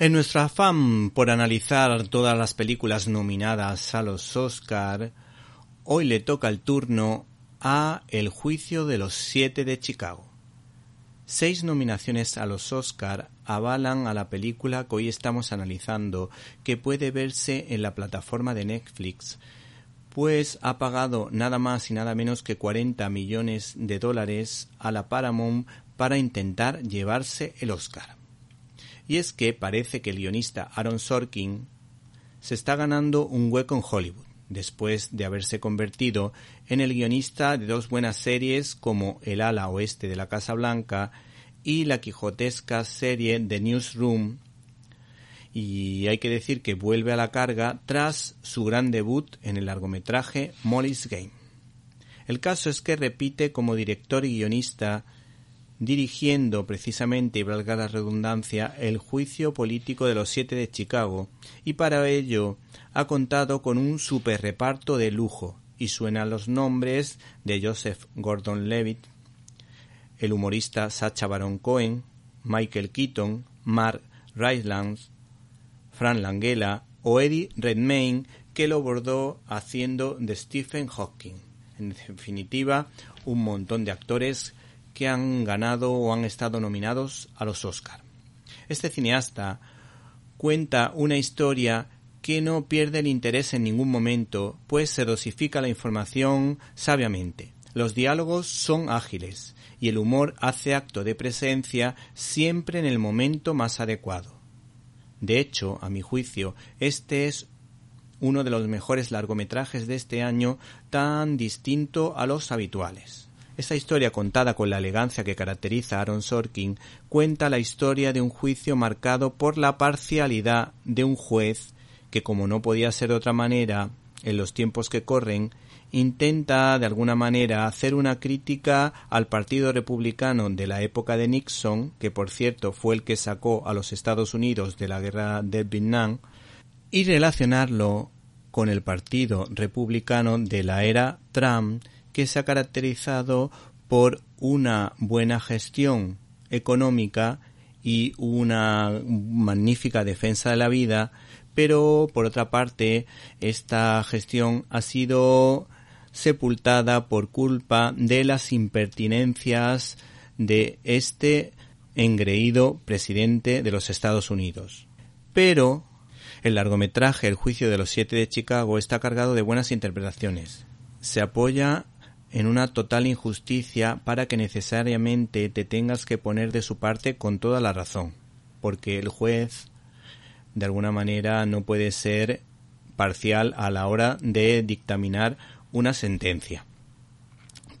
En nuestro afán por analizar todas las películas nominadas a los Oscar, hoy le toca el turno a El juicio de los siete de Chicago. Seis nominaciones a los Oscar avalan a la película que hoy estamos analizando, que puede verse en la plataforma de Netflix, pues ha pagado nada más y nada menos que 40 millones de dólares a la Paramount para intentar llevarse el Oscar. Y es que parece que el guionista Aaron Sorkin se está ganando un hueco en Hollywood, después de haberse convertido en el guionista de dos buenas series como El ala oeste de la Casa Blanca y la quijotesca serie The Newsroom. Y hay que decir que vuelve a la carga tras su gran debut en el largometraje Molly's Game. El caso es que repite como director y guionista dirigiendo precisamente, y valga la redundancia, el juicio político de los siete de Chicago, y para ello ha contado con un super reparto de lujo, y suenan los nombres de Joseph Gordon-Levitt, el humorista Sacha Baron Cohen, Michael Keaton, Mark Rylance, Fran Langella o Eddie Redmayne, que lo bordó haciendo de Stephen Hawking. En definitiva, un montón de actores que han ganado o han estado nominados a los Oscar. Este cineasta cuenta una historia que no pierde el interés en ningún momento, pues se dosifica la información sabiamente. Los diálogos son ágiles y el humor hace acto de presencia siempre en el momento más adecuado. De hecho, a mi juicio, este es uno de los mejores largometrajes de este año tan distinto a los habituales. Esta historia contada con la elegancia que caracteriza a Aaron Sorkin cuenta la historia de un juicio marcado por la parcialidad de un juez que, como no podía ser de otra manera, en los tiempos que corren, intenta de alguna manera hacer una crítica al Partido Republicano de la época de Nixon, que por cierto fue el que sacó a los Estados Unidos de la guerra de Vietnam, y relacionarlo con el Partido Republicano de la era Trump, que se ha caracterizado por una buena gestión económica y una magnífica defensa de la vida, pero por otra parte esta gestión ha sido sepultada por culpa de las impertinencias de este engreído presidente de los Estados Unidos. Pero el largometraje El juicio de los siete de Chicago está cargado de buenas interpretaciones. Se apoya en una total injusticia para que necesariamente te tengas que poner de su parte con toda la razón, porque el juez de alguna manera no puede ser parcial a la hora de dictaminar una sentencia.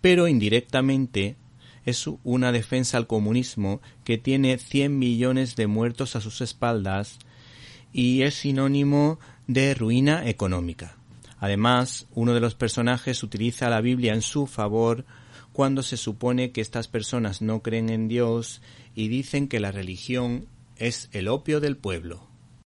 Pero indirectamente es una defensa al comunismo que tiene 100 millones de muertos a sus espaldas y es sinónimo de ruina económica. Además, uno de los personajes utiliza la Biblia en su favor cuando se supone que estas personas no creen en Dios y dicen que la religión es el opio del pueblo.